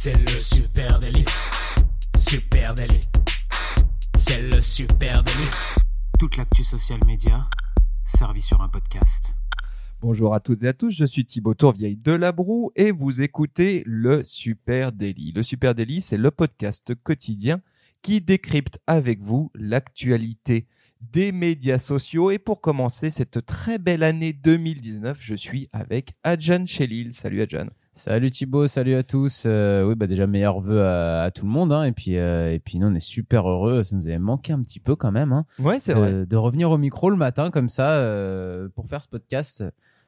C'est le super délit. Super délit. C'est le super délit. Toute l'actu social média servie sur un podcast. Bonjour à toutes et à tous, je suis Thibaut Tourvieille de Labroue et vous écoutez le Super Daily. Le Super Daily, c'est le podcast quotidien qui décrypte avec vous l'actualité des médias sociaux. Et pour commencer cette très belle année 2019, je suis avec Adjan Chelil. Salut Adjan. Salut Thibaut, salut à tous. Euh, oui, bah déjà meilleurs vœux à, tout le monde. Hein. et puis, euh, et puis nous, on est super heureux. Ça nous avait manqué un petit peu quand même. Hein, ouais, c'est vrai. De revenir au micro le matin comme ça euh, pour faire ce podcast.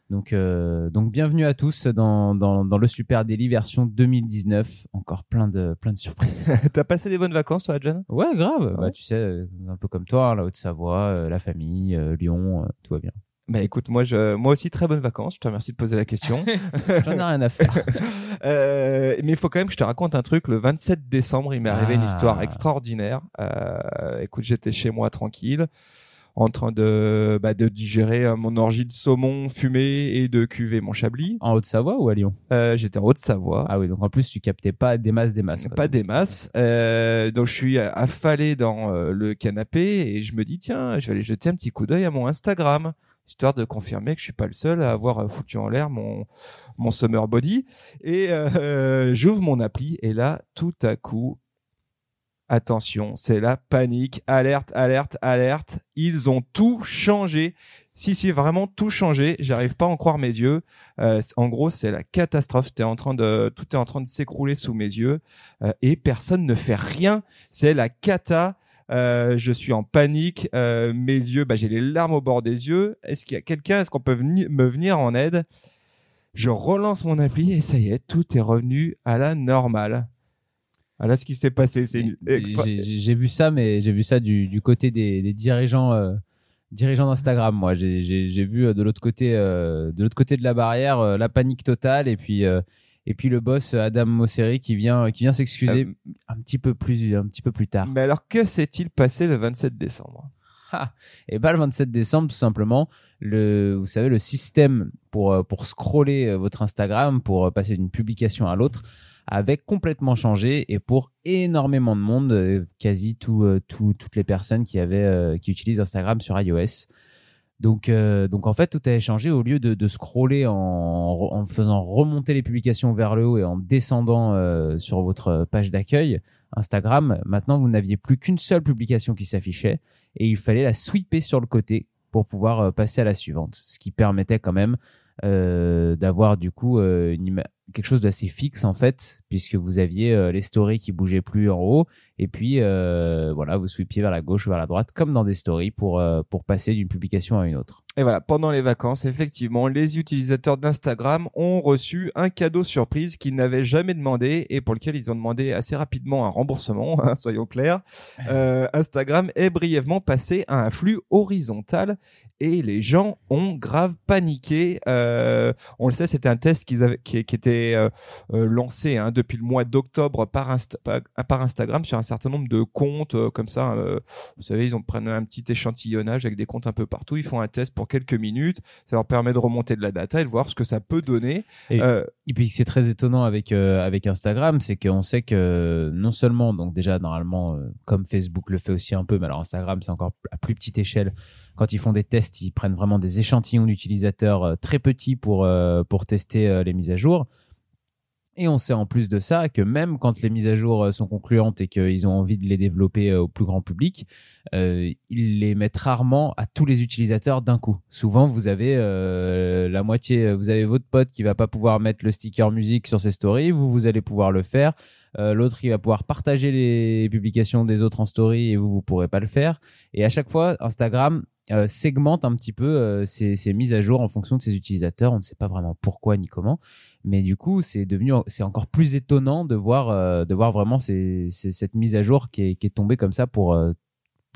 Donc, donc bienvenue à tous dans, dans, dans, le Super Daily version 2019. Encore plein de, plein de surprises. T'as passé des bonnes vacances, toi, Adjan? Ouais, grave. Bah, tu sais, un peu comme toi, la Haute-Savoie, la famille, Lyon, tout va bien. Bah écoute, moi, je, moi aussi, très bonnes vacances. Je te remercie de poser la question. J'en ai rien à faire. euh, mais il faut quand même que je te raconte un truc. Le 27 décembre, il m'est arrivé une histoire ah. extraordinaire. Euh, écoute, j'étais chez moi tranquille, en train de, bah, de digérer euh, mon orgie de saumon fumé et de cuver mon chablis. En Haute-Savoie ou à Lyon? Euh, J'étais en Haute-Savoie. Ah oui, donc en plus, tu captais pas des masses, des masses. Pas des masses. Euh, donc je suis affalé dans le canapé et je me dis, tiens, je vais aller jeter un petit coup d'œil à mon Instagram histoire de confirmer que je suis pas le seul à avoir foutu en l'air mon mon summer body et euh, j'ouvre mon appli et là tout à coup attention c'est la panique. Alerte alerte alerte. Ils ont tout changé. Si si vraiment tout changé. J'arrive pas à en croire mes yeux. Euh, en gros c'est la catastrophe. Es en train de tout est en train de s'écrouler sous mes yeux. Et personne ne fait rien. C'est la cata. Euh, je suis en panique, euh, mes yeux, bah, j'ai les larmes au bord des yeux. Est-ce qu'il y a quelqu'un, est-ce qu'on peut me venir en aide? Je relance mon appli et ça y est, tout est revenu à la normale. Voilà ce qui s'est passé. C'est J'ai vu ça, mais j'ai vu ça du, côté des, dirigeants. Euh, dirigeants d'Instagram, moi, j'ai vu de l'autre côté, de l'autre côté de la barrière, la panique totale, et puis et puis le boss Adam Mosseri qui vient qui vient s'excuser euh, un petit peu plus un petit peu plus tard. Mais alors que s'est-il passé le 27 décembre? Ah, Et bah le 27 décembre tout simplement le vous savez le système pour euh, pour scroller euh, votre Instagram pour passer d'une publication à l'autre avait complètement changé et pour énormément de monde quasi tout, tout toutes les personnes qui avaient qui utilisent Instagram sur iOS donc, euh, donc en fait, tout a changé. Au lieu de, de scroller en, faisant remonter les publications vers le haut et en descendant euh, sur votre page d'accueil Instagram, maintenant vous n'aviez plus qu'une seule publication qui s'affichait et il fallait la sweeper sur le côté pour pouvoir euh, passer à la suivante, ce qui permettait quand même euh, d'avoir du coup euh, une quelque chose d'assez fixe en fait, puisque vous aviez euh, les stories qui bougeaient plus en haut, et puis voilà, vous sweepiez vers la gauche ou vers la droite, comme dans des stories pour pour passer d'une publication à une autre. Et voilà, pendant les vacances, effectivement, les utilisateurs d'Instagram ont reçu un cadeau surprise qu'ils n'avaient jamais demandé et pour lequel ils ont demandé assez rapidement un remboursement, hein, soyons clairs. Instagram est brièvement passé à un flux horizontal et les gens ont grave paniqué. Euh, on le sait, c'était un test qu'ils avaient, qui, qui, était euh, euh, lancé hein, depuis le mois d'octobre par, par, Instagram sur un certain nombre de comptes euh, comme ça. vous savez, ils ont prennent un petit échantillonnage avec des comptes un peu partout. Ils font un test pour quelques minutes. Ça leur permet de remonter de la data et de voir ce que ça peut donner. Et, et puis c'est très étonnant avec avec Instagram, c'est qu'on sait que non seulement donc déjà normalement comme Facebook le fait aussi un peu, mais alors Instagram c'est encore à plus petite échelle quand ils font des tests, ils prennent vraiment des échantillons d'utilisateurs très petits pour, euh, pour tester euh, les mises à jour. Et on sait en plus de ça que même quand les mises à jour sont concluantes et qu'ils ont envie de les développer au plus grand public, ils les mettent rarement à tous les utilisateurs d'un coup. Souvent, vous avez la moitié, vous avez votre pote qui va pas pouvoir mettre le sticker musique sur ses stories, vous vous allez pouvoir le faire. L'autre, il va pouvoir partager les publications des autres en story et vous, vous pourrez pas le faire. Et à chaque fois, Instagram euh, segmente un petit peu euh, ces, mises à jour en fonction de ses utilisateurs. On ne sait pas vraiment pourquoi ni comment, mais du coup, c'est devenu, c'est encore plus étonnant de voir, euh, de voir vraiment cette mise à jour qui est, qui est tombée comme ça pour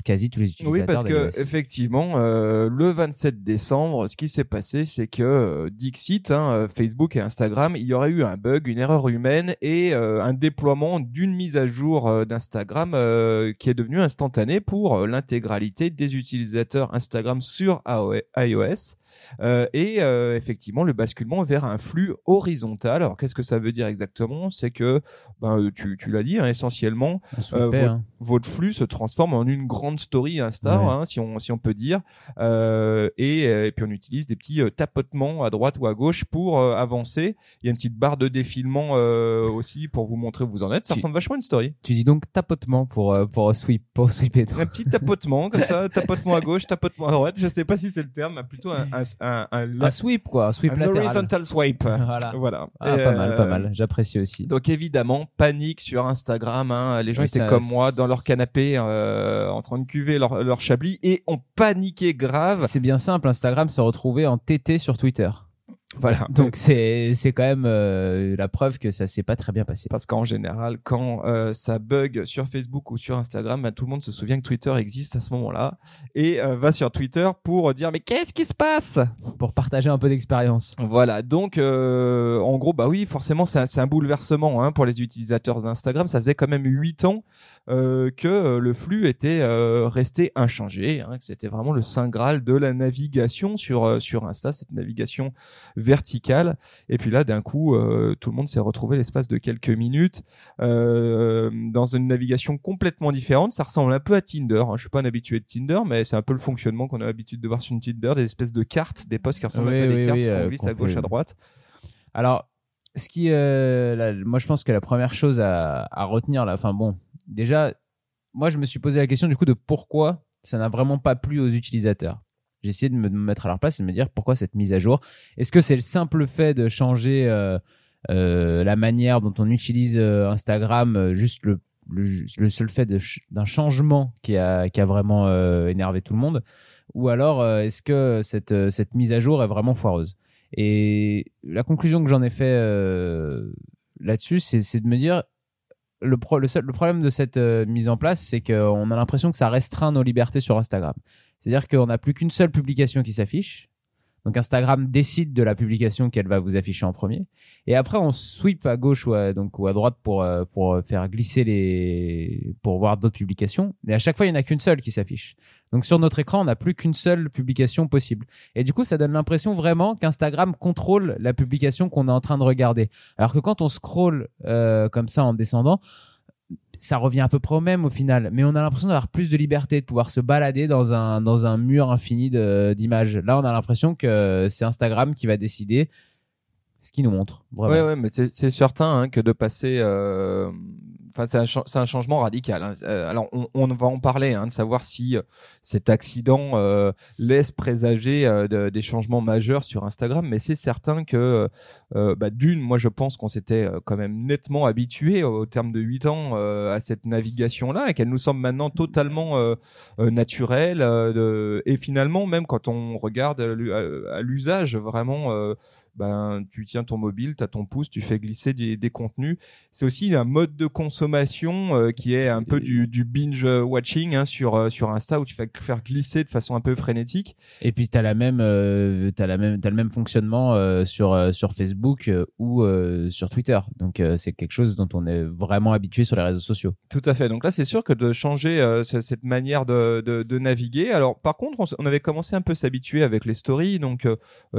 quasi tous les utilisateurs. Oui, parce que effectivement, euh, le 27 décembre, ce qui s'est passé, c'est que euh, Dixit, hein, euh, Facebook et Instagram, il y aurait eu un bug, une erreur humaine et euh, un déploiement d'une mise à jour euh, d'Instagram euh, qui est devenue instantanée pour euh, l'intégralité des utilisateurs Instagram sur AO- iOS. Euh, et euh, effectivement, le basculement vers un flux horizontal. Alors, qu'est-ce que ça veut dire exactement? C'est que, ben, tu, tu l'as dit, hein, essentiellement, votre- hein. votre flux se transforme en une grande story Insta, Ouais. hein, si on si on peut dire, Euh, et, euh, et puis on utilise des petits euh, tapotements à droite ou à gauche pour euh, avancer. Il y a une petite barre de défilement euh, aussi pour vous montrer où vous en êtes. Ça Tu- ressemble vachement à une story. Tu dis donc tapotement pour pour sweep pour sweeper. Un petit tapotement comme ça, tapotement à gauche, tapotement à droite. Je sais pas si c'est le terme, mais plutôt un un un, un, Un sweep quoi, un sweep un latéral. horizontal swipe. Voilà. Voilà. Ah, Et, pas mal, pas mal. J'apprécie aussi. Donc évidemment, panique sur Instagram. Hein. Les gens Oui, étaient ça- comme moi dans leur canapé, en train de cuver leur, leur chablis et ont paniqué grave. C'est bien simple. Instagram se retrouvait en TT sur Twitter. Voilà. Donc c'est c'est quand même euh, la preuve que ça s'est pas très bien passé. parce qu'en général, quand euh, ça bug sur Facebook ou sur Instagram, bah, tout le monde se souvient que Twitter existe à ce moment-là et euh, va sur Twitter pour dire mais qu'est-ce qui se passe? Pour partager un peu d'expérience. Voilà, donc en gros, bah oui, forcément, c'est un, bouleversement hein, pour les utilisateurs d'Instagram. Ça faisait quand même huit ans euh, que euh, le flux était euh, resté inchangé, hein, que c'était vraiment le saint graal de la navigation sur euh, sur Insta, cette navigation verticale. Et puis là, d'un coup, euh, tout le monde s'est retrouvé l'espace de quelques minutes euh, dans une navigation complètement différente. Ça ressemble un peu à Tinder. Hein. Je suis pas un habitué de Tinder, mais c'est un peu le fonctionnement qu'on a l'habitude de voir sur une Tinder, des espèces de cartes, des posts qui ressemblent Oui, à des oui, cartes qu'on glisse à gauche, à droite. Alors, ce qui, euh, la- moi, je pense que la première chose à, à retenir, là, enfin bon, déjà, moi, je me suis posé la question du coup de pourquoi ça n'a vraiment pas plu aux utilisateurs. J'ai essayé de me mettre à leur place et de me dire pourquoi cette mise à jour? Est-ce que c'est le simple fait de changer euh, euh, la manière dont on utilise euh, Instagram, juste le, seul fait d'un changement qui a, vraiment énervé tout le monde? Ou alors, est-ce que cette, cette mise à jour est vraiment foireuse? Et la conclusion que j'en ai fait là-dessus, c'est de me dire le, problème de cette euh, mise en place, c'est qu'on a l'impression que ça restreint nos libertés sur Instagram. C'est-à-dire qu'on n'a plus qu'une seule publication qui s'affiche. Donc Instagram décide de la publication qu'elle va vous afficher en premier. Et après, on sweep à gauche ou à, droite pour, euh, pour faire glisser les, pour voir d'autres publications. Mais à chaque fois, il n'y en a qu'une seule qui s'affiche. Donc sur notre écran, on n'a plus qu'une seule publication possible. Et du coup, ça donne l'impression vraiment qu'Instagram contrôle la publication qu'on est en train de regarder. Alors que quand on scrolle euh, comme ça en descendant, ça revient à peu près au même au final. Mais on a l'impression d'avoir plus de liberté, de pouvoir se balader dans un, dans un mur infini d'images. Là, on a l'impression que c'est Instagram qui va décider ce qu'il nous montre. Vraiment. Ouais, mais c'est certain hein, que de passer, euh, enfin, c'est un, changement radical. hein. Euh, Alors, on, on va en parler, hein, de savoir si euh, cet accident laisse présager de- des changements majeurs sur Instagram, mais c'est certain que, bah, d'une, moi, je pense qu'on s'était quand même nettement habitué au terme de huit ans à cette navigation-là, et qu'elle nous semble maintenant totalement naturelle. Et finalement, même quand on regarde à l'usage, vraiment. Ben tu tiens ton mobile, tu as ton pouce, tu fais glisser des, des contenus. C'est aussi un mode de consommation euh, qui est un peu du, du binge watching hein, sur euh, sur Insta où tu fais faire glisser de façon un peu frénétique. Et puis la même, euh, t'as la même, t'as le même fonctionnement euh, sur sur Facebook ou sur Twitter. Donc c'est quelque chose dont on est vraiment habitué sur les réseaux sociaux. Tout à fait. Donc là, c'est sûr que de changer ce- cette manière de, de, de naviguer. Alors, par contre, on, on avait commencé un peu s'habituer avec les stories, donc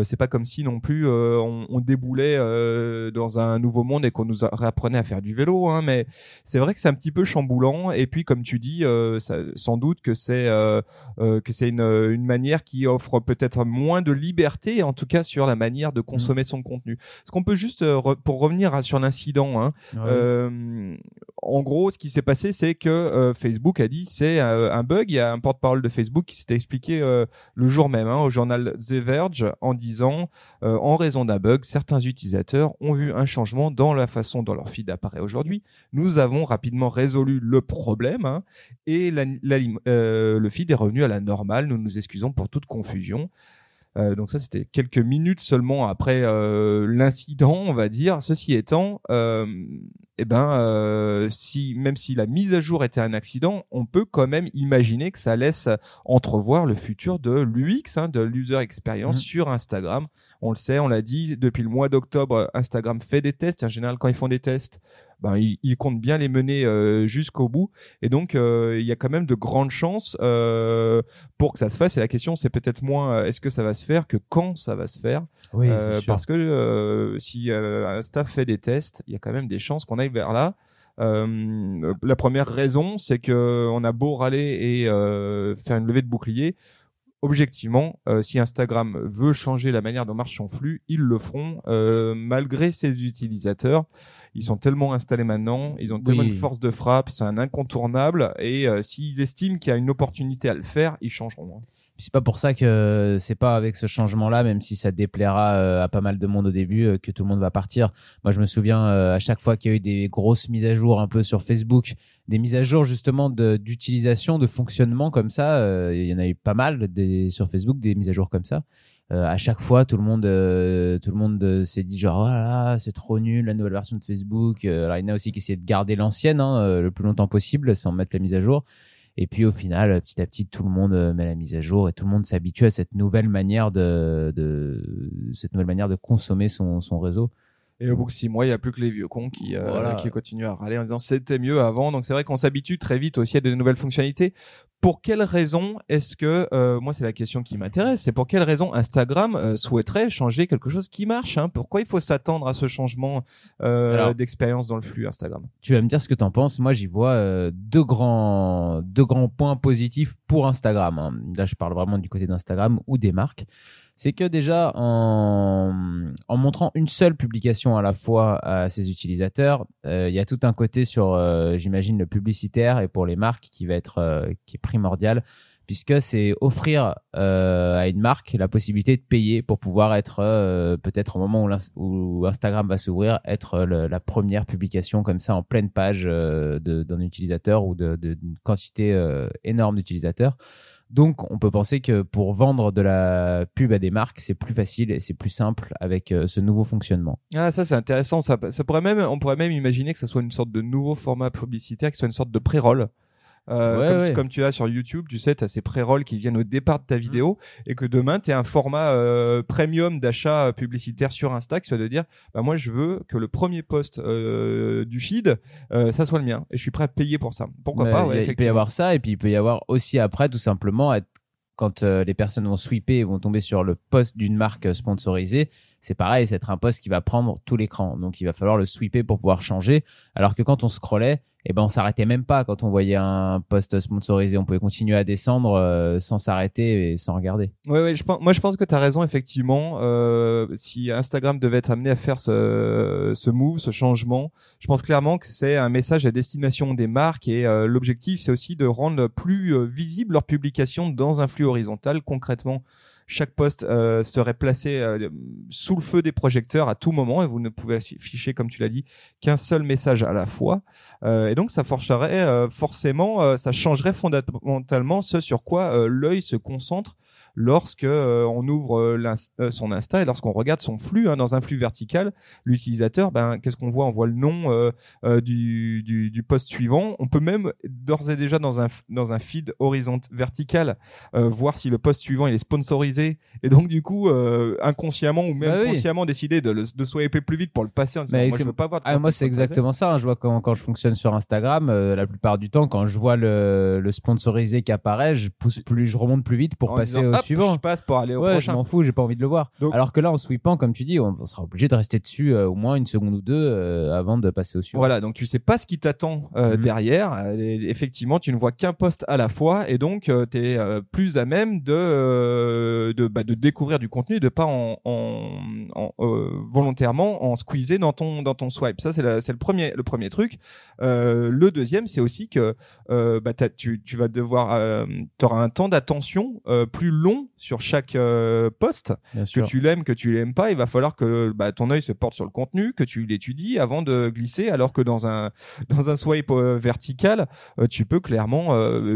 c'est pas comme si non plus on, on déboulait euh, dans un nouveau monde et qu'on nous a- réapprenait à faire du vélo. Hein, mais c'est vrai que c'est un petit peu chamboulant. Et puis, comme tu dis, euh, ça, sans doute que c'est euh, euh, que c'est une, une manière qui offre peut-être moins de liberté, en tout cas sur la manière de consommer son contenu. Ce qu'on peut juste, euh, pour revenir à- sur l'incident, hein, euh, en gros, ce qui s'est passé, c'est que euh, Facebook a dit c'est euh, un bug. Il y a un porte-parole de Facebook qui s'était expliqué euh, le jour même hein, au journal The Verge en disant euh, en raison d'un bug, certains utilisateurs ont vu un changement dans la façon dont leur feed apparaît aujourd'hui. Nous avons rapidement résolu le problème hein, et euh, le feed est revenu à la normale. Nous nous excusons pour toute confusion. Euh, donc ça, c'était quelques minutes seulement après euh, l'incident, on va dire. Ceci étant, euh, eh ben, si même si la mise à jour était un accident, on peut quand même imaginer que ça laisse entrevoir le futur de l'UX, hein, de l'user experience Mhm. sur Instagram. On le sait, on l'a dit depuis le mois d'octobre, Instagram fait des tests. En général, quand ils font des tests, ben, ils, ils comptent bien les mener euh, jusqu'au bout. Et donc, euh, il y a quand même de grandes chances euh, pour que ça se fasse. Et la question, c'est peut-être moins euh, est-ce que ça va se faire que quand ça va se faire? Oui, c'est sûr. parce que euh, si euh, un staff fait des tests, il y a quand même des chances qu'on aille vers là. Euh, la première raison, c'est que on a beau râler et euh, faire une levée de bouclier. Objectivement, euh, si Instagram veut changer la manière dont marche son flux, ils le feront euh, malgré ses utilisateurs. Ils sont tellement installés maintenant, ils ont tellement Oui. une force de frappe, c'est un incontournable. Et euh, s'ils estiment qu'il y a une opportunité à le faire, ils changeront. hein. C'est pas pour ça que c'est pas avec ce changement-là, même si ça déplaira euh, à pas mal de monde au début, euh, que tout le monde va partir. Moi, je me souviens euh, à chaque fois qu'il y a eu des grosses mises à jour un peu sur Facebook, des mises à jour justement d'utilisation, de, fonctionnement comme ça. Il y en a eu pas mal des, sur Facebook, des mises à jour comme ça. Euh, à chaque fois, tout le monde, euh, tout le monde s'est dit genre, oh là là, c'est trop nul la nouvelle version de Facebook. Alors il y en a aussi qui essayaient de garder l'ancienne hein, le plus longtemps possible sans mettre la mise à jour. Et puis au final, petit à petit, tout le monde euh, met la mise à jour et tout le monde s'habitue à cette nouvelle manière de, cette nouvelle manière de consommer son réseau. Et au bout de six mois, il n'y a plus que les vieux cons qui, euh, Voilà. qui continuent à râler en disant c'était mieux avant. Donc c'est vrai qu'on s'habitue très vite aussi à de nouvelles fonctionnalités. Pour quelle raison est-ce que, euh, moi c'est la question qui m'intéresse, c'est pour quelle raison Instagram euh, souhaiterait changer quelque chose qui marche hein? Pourquoi il faut s'attendre à ce changement euh, d'expérience dans le flux Instagram? Tu vas me dire ce que tu en penses. Moi, j'y vois euh, deux grands deux grands points positifs pour Instagram. hein. Là, je parle vraiment du côté d'Instagram ou des marques. C'est que déjà en, en montrant une seule publication à la fois à ses utilisateurs, euh, il y a tout un côté sur, euh, j'imagine, le publicitaire et pour les marques qui va être euh, qui est primordial puisque c'est offrir euh, à une marque la possibilité de payer pour pouvoir être euh, peut-être au moment où, où Instagram va s'ouvrir, être euh, le- la première publication comme ça en pleine page d'un utilisateur ou d'une quantité énorme d'utilisateurs. Donc, on peut penser que pour vendre de la pub à des marques, c'est plus facile et c'est plus simple avec euh, ce nouveau fonctionnement. Ah ça c'est intéressant. Ça, ça pourrait même, on pourrait même imaginer que ça soit une sorte de nouveau format publicitaire, qui soit une sorte de pré-roll. Euh, Ouais, comme, ouais. comme tu as sur YouTube, tu sais, tu as ces pré-rolls qui viennent au départ de ta vidéo et que demain, tu as un format euh, premium d'achat publicitaire sur Insta qui soit de dire, bah, moi, je veux que le premier post euh, du feed, euh, ça soit le mien et je suis prêt à payer pour ça. Pourquoi Mais pas ouais, il peut y avoir ça et puis il peut y avoir aussi après tout simplement être quand euh, les personnes vont sweeper et vont tomber sur le post d'une marque euh, sponsorisée, c'est pareil, c'est être un post qui va prendre tout l'écran. Donc il va falloir le sweeper pour pouvoir changer. Alors que quand on scrollait, eh ben on s'arrêtait même pas quand on voyait un post sponsorisé. On pouvait continuer à descendre euh, sans s'arrêter et sans regarder. Ouais, ouais, je pense, moi je pense que tu as raison effectivement. Euh, si Instagram devait être amené à faire ce, ce move, ce changement, je pense clairement que c'est un message à destination des marques et euh, l'objectif c'est aussi de rendre plus euh, visible leur publication dans un flux horizontal. Concrètement, chaque post euh, serait placé euh, sous le feu des projecteurs à tout moment et vous ne pouvez afficher, comme tu l'as dit, qu'un seul message à la fois. Euh, et donc ça forcerait euh, forcément, euh, ça changerait fondamentalement ce sur quoi l'œil se concentre lorsque euh, on ouvre euh, l'ins- euh, son Insta et lorsqu'on regarde son flux hein, dans un flux vertical, l'utilisateur, ben qu'est-ce qu'on voit? On voit le nom du, du, du post suivant. On peut même d'ores et déjà dans un dans un feed horizontal vertical euh, voir si le post suivant il est sponsorisé et donc du coup euh, inconsciemment ou même Bah oui. consciemment décider de, le, de swiper plus vite pour le passer en disant Mais moi je veux pas voir Ah, moi, c'est exactement ça. hein. Je vois quand, quand je fonctionne sur Instagram, euh, la plupart du temps, quand je vois le, le sponsorisé qui apparaît, je pousse plus, je remonte plus vite pour En passer disant, au hop, suivant. je passe pour aller au ouais, je prochain. m'en fous, j'ai pas envie de le voir. Donc- Alors que là, en sweepant, comme tu dis, on, on sera obligé de rester dessus euh, au moins une seconde ou deux euh, avant de passer au suivant. Voilà, donc tu sais pas ce qui t'attend euh, Mhm. derrière. Et effectivement, tu ne vois qu'un poste à la fois, et donc tu es plus à même de de, bah, de découvrir du contenu, et de pas en, en, en, volontairement en squeezer dans ton dans ton swipe. Ça c'est le premier le premier truc. Le deuxième, c'est aussi que bah, tu tu vas devoir euh, t'auras un temps d'attention plus long sur chaque euh, poste Bien que sûr. tu l'aimes, que tu l'aimes pas, il va falloir que bah, ton œil se porte sur le contenu, que tu l'étudies avant de glisser, alors que dans un dans un swipe euh, vertical, euh, tu peux clairement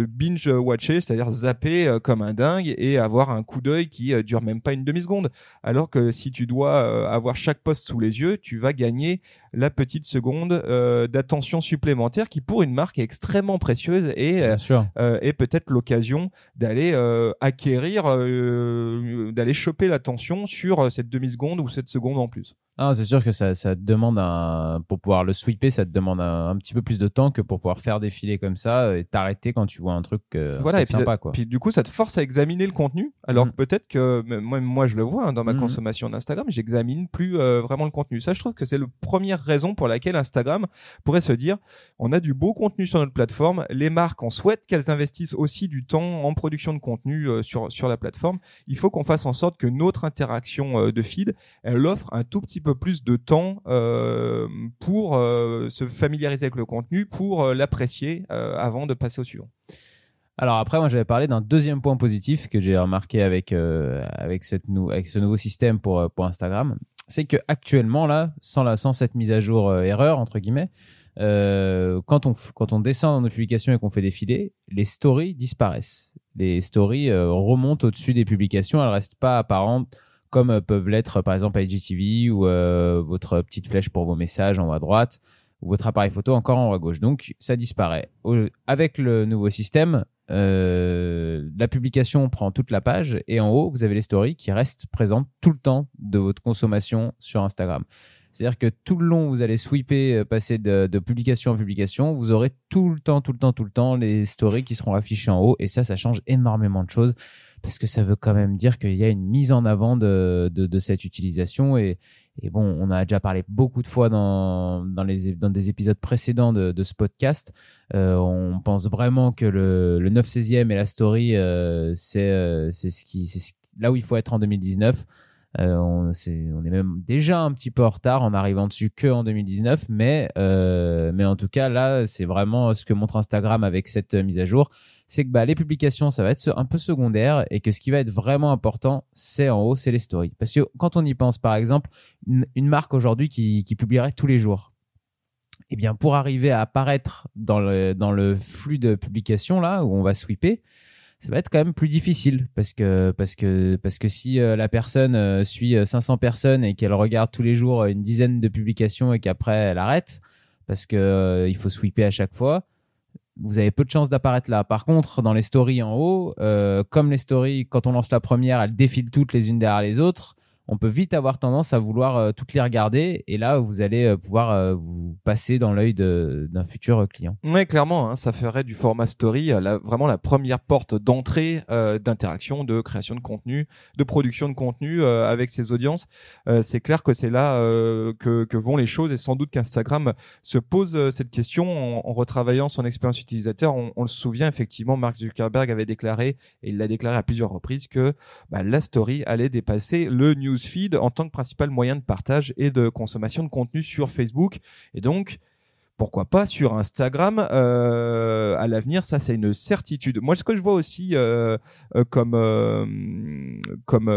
binge watcher, c'est-à-dire zapper comme un dingue et avoir un coup d'œil qui dure même pas une demi seconde. Alors que si tu dois avoir chaque poste sous les yeux, tu vas gagner la petite seconde euh, d'attention supplémentaire qui pour une marque est extrêmement précieuse et euh, euh, est peut-être l'occasion d'aller euh, acquérir, d'aller choper l'attention sur cette demi-seconde ou cette seconde en plus. Ah, c'est sûr que ça, ça te demande un, pour pouvoir le sweeper, ça te demande un, un petit peu plus de temps que pour pouvoir faire défiler comme ça et t'arrêter quand tu vois un truc, euh, Voilà, et puis, sympa, quoi. Puis du coup, ça te force à examiner le contenu, alors que peut-être que moi, moi, je le vois hein, dans ma Mhm. consommation d'Instagram, j'examine plus euh, vraiment le contenu. Ça, je trouve que c'est la première raison pour laquelle Instagram pourrait se dire on a du beau contenu sur notre plateforme, les marques, on souhaite qu'elles investissent aussi du temps en production de contenu euh, sur sur la plateforme. Il faut qu'on fasse en sorte que notre interaction de feed, elle offre un tout petit peu plus de temps euh, pour euh, se familiariser avec le contenu, pour euh, l'apprécier avant de passer au suivant. Alors après, moi, j'avais parlé d'un deuxième point positif que j'ai remarqué avec avec cette avec ce nouveau système pour pour Instagram, c'est que actuellement là, sans sans cette mise à jour erreur entre guillemets, quand on quand on descend dans nos publications et qu'on fait défiler, les stories disparaissent. Les stories remontent au-dessus des publications, elles restent pas apparentes comme euh, peuvent l'être par exemple IGTV ou euh, votre petite flèche pour vos messages en haut à droite ou votre appareil photo encore en haut à gauche. Donc ça disparaît. Avec le nouveau système, euh, la publication prend toute la page et en haut, vous avez les stories qui restent présentes tout le temps de votre consommation sur Instagram. C'est-à-dire que tout le long, vous allez sweeper, passer de, de publication en publication, vous aurez tout le temps, tout le temps, tout le temps les stories qui seront affichées en haut et ça, ça change énormément de choses parce que ça veut quand même dire qu'il y a une mise en avant de, de, de cette utilisation et, et bon, on a déjà parlé beaucoup de fois dans, dans, les, dans des épisodes précédents de, de ce podcast. Euh, on pense vraiment que le, le 9 16e et la story, euh, c'est euh, c'est ce qui, là où il faut être en 2019. Euh, on, c'est- on est même déjà un petit peu en retard en arrivant dessus que en 2019, mais, euh, mais en tout cas, là, c'est vraiment ce que montre Instagram avec cette euh, mise à jour. C'est que bah, les publications, ça va être un peu secondaire et que ce qui va être vraiment important, c'est en haut, c'est les stories. Parce que quand on y pense, par exemple, une, une marque aujourd'hui qui, qui publierait tous les jours, eh bien, pour arriver à apparaître dans le, dans le flux de publication, là, où on va sweeper, ça va être quand même plus difficile parce que parce que parce que si euh, la personne euh, suit euh, 500 personnes et qu'elle regarde tous les jours euh, une dizaine de publications et qu'après elle arrête parce que euh, il faut sweeper à chaque fois vous avez peu de chances d'apparaître là. Par contre, dans les stories en haut, euh, comme les stories, quand on lance la première, elles défilent toutes les unes derrière les autres. On peut vite avoir tendance à vouloir euh, toutes les regarder. Et là, vous allez euh, pouvoir euh, vous passer dans l'œil d'un futur client. Ouais, clairement, hein, ça ferait du format story vraiment la première porte d'entrée d'interaction, de création de contenu, de production de contenu avec ses audiences. C'est clair que c'est là que, vont les choses et sans doute qu'Instagram se pose cette question en, retravaillant son expérience utilisateur. On, le souvient effectivement, Mark Zuckerberg avait déclaré et il l'a déclaré à plusieurs reprises que bah, la story allait dépasser le newsfeed en tant que principal moyen de partage et de consommation de contenu sur Facebook. Et donc pourquoi pas sur Instagram euh, à l'avenir ça c'est une certitude moi ce que je vois aussi euh, euh, comme comme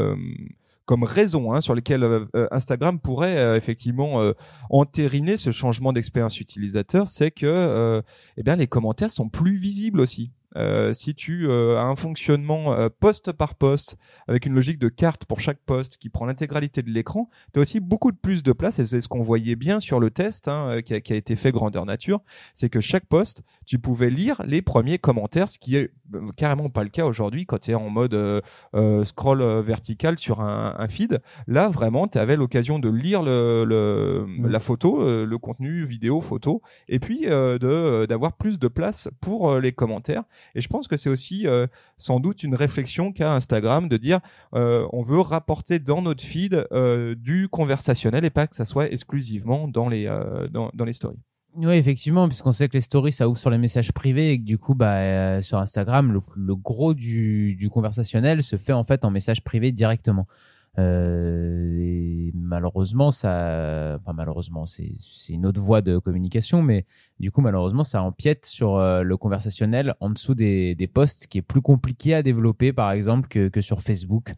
comme raison hein, sur lesquelles Instagram pourrait effectivement entériner ce changement d'expérience utilisateur, c'est que eh bien les commentaires sont plus visibles aussi. Euh, si tu euh, as un fonctionnement euh, poste par poste avec une logique de carte pour chaque poste qui prend l'intégralité de l'écran, tu as aussi beaucoup de plus de place et c'est ce qu'on voyait bien sur le test hein, euh, qui, a, qui a été fait grandeur nature, c'est que chaque poste, tu pouvais lire les premiers commentaires, ce qui est carrément pas le cas aujourd'hui quand tu es en mode scroll vertical sur un, un feed. Là, vraiment, tu avais l'occasion de lire le, le- la photo, le contenu vidéo, photo, et puis d'avoir plus de place pour les commentaires. Et je pense que c'est aussi euh, sans doute une réflexion qu'a Instagram de dire euh, on veut rapporter dans notre feed euh, du conversationnel et pas que ça soit exclusivement dans les euh, dans, dans les stories. Oui, effectivement, puisqu'on sait que les stories, ça ouvre sur les messages privés et que du coup, bah, euh, sur Instagram, le, gros du, du conversationnel se fait en fait en message privé directement. Euh, et malheureusement, ça, enfin malheureusement, c'est une autre voie de communication, mais du coup, malheureusement, ça empiète sur euh, le conversationnel en dessous des, des posts, qui est plus compliqué à développer, par exemple, que, que sur Facebook.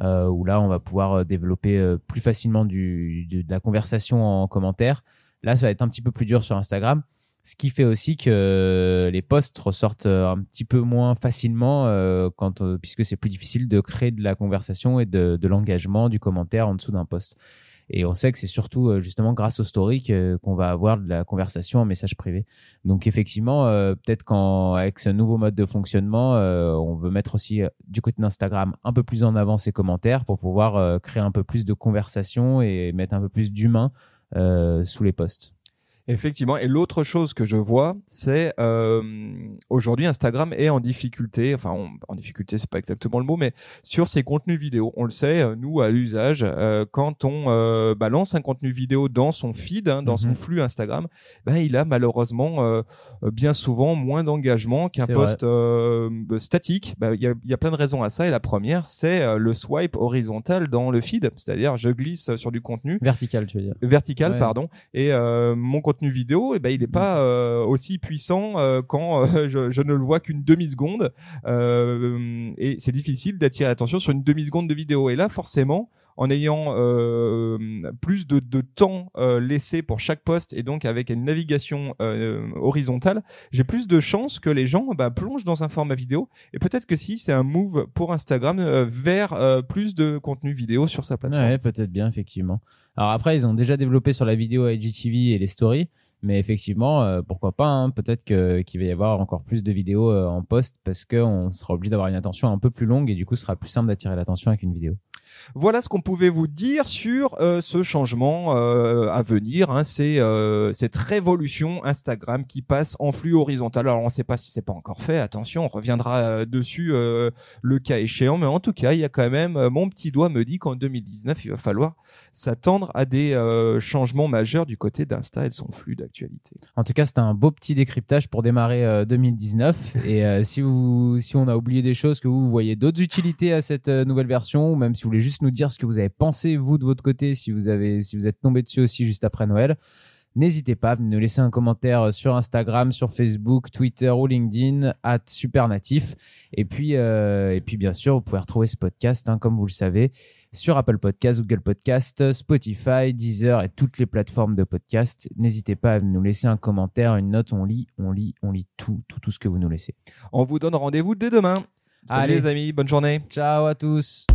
Euh, où là, on va pouvoir euh, développer euh, plus facilement du, du- de la conversation en commentaire. Là, ça va être un petit peu plus dur sur Instagram, ce qui fait aussi que les posts ressortent euh, un petit peu moins facilement euh, euh, puisque c'est plus difficile de créer de la conversation et de, l'engagement, du commentaire en dessous d'un post. Et on sait que c'est surtout euh, justement grâce aux stories qu'on va avoir de la conversation en message privé. Donc effectivement, euh, peut-être qu'avec ce nouveau mode de fonctionnement, euh, on veut mettre aussi euh, du côté d'Instagram un peu plus en avant ses commentaires pour pouvoir euh, créer un peu plus de conversation et mettre un peu plus d'humain euh, sous les posts. Effectivement. Et l'autre chose que je vois, c'est euh, aujourd'hui Instagram est en difficulté. Enfin, on- en difficulté, c'est pas exactement le mot, mais sur ses contenus vidéo. On le sait, euh, nous à l'usage, euh, quand on euh, balance un contenu vidéo dans son feed, hein, dans son Mhm. flux Instagram, ben il a malheureusement euh, bien souvent moins d'engagement qu'un post euh, statique. Ben, Il y, a, y a plein de raisons à ça. Et la première, c'est le swipe horizontal dans le feed, c'est-à-dire je glisse sur du contenu Vertical, tu veux dire. vertical Ouais. pardon et euh, mon contenu vidéo eh ben il est pas euh, aussi puissant euh, quand euh, je, je ne le vois qu'une demi seconde euh, et c'est difficile d'attirer l'attention sur une demi seconde de vidéo. Et là forcément en ayant euh, plus de, de temps euh, laissé pour chaque poste et donc avec une navigation euh, horizontale, j'ai plus de chances que les gens bah, plongent dans un format vidéo. Et peut-être que si c'est un move pour Instagram vers plus de contenu vidéo sur sa plateforme. Ouais, peut-être bien, effectivement. Alors après, ils ont déjà développé sur la vidéo IGTV et les stories, mais effectivement, euh, pourquoi pas hein, Peut-être qu'il va y avoir encore plus de vidéos euh, en post parce qu'on sera obligé d'avoir une attention un peu plus longue et du coup, ce sera plus simple d'attirer l'attention avec une vidéo. Voilà ce qu'on pouvait vous dire sur euh, ce changement euh, à venir. Hein, c'est euh, cette révolution Instagram qui passe en flux horizontal. Alors on ne sait pas si c'est pas encore fait. Attention, on reviendra euh, dessus euh, le cas échéant. Mais en tout cas, il y a quand même euh, mon petit doigt me dit qu'en 2019, il va falloir s'attendre à des changements majeurs du côté d'Insta et de son flux d'actualité. En tout cas, c'était un beau petit décryptage pour démarrer euh, 2019. Et si, vous, si on a oublié des choses, que vous, voyez d'autres utilités à cette nouvelle version, ou même si vous voulez juste nous dire ce que vous avez pensé, vous, de votre côté, si vous, avez, si vous êtes tombé dessus aussi juste après Noël, n'hésitez pas à nous laisser un commentaire sur Instagram, sur Facebook, Twitter ou LinkedIn, at supernatif. Et puis, euh, et puis, bien sûr, vous pouvez retrouver ce podcast, hein, comme vous le savez, sur Apple Podcasts, Google Podcasts, Spotify, Deezer et toutes les plateformes de podcast. N'hésitez pas à nous laisser un commentaire, une note. On lit, on lit, on lit tout, tout, tout ce que vous nous laissez. On vous donne rendez-vous dès demain. Salut Allez. les amis, bonne journée. Ciao à tous.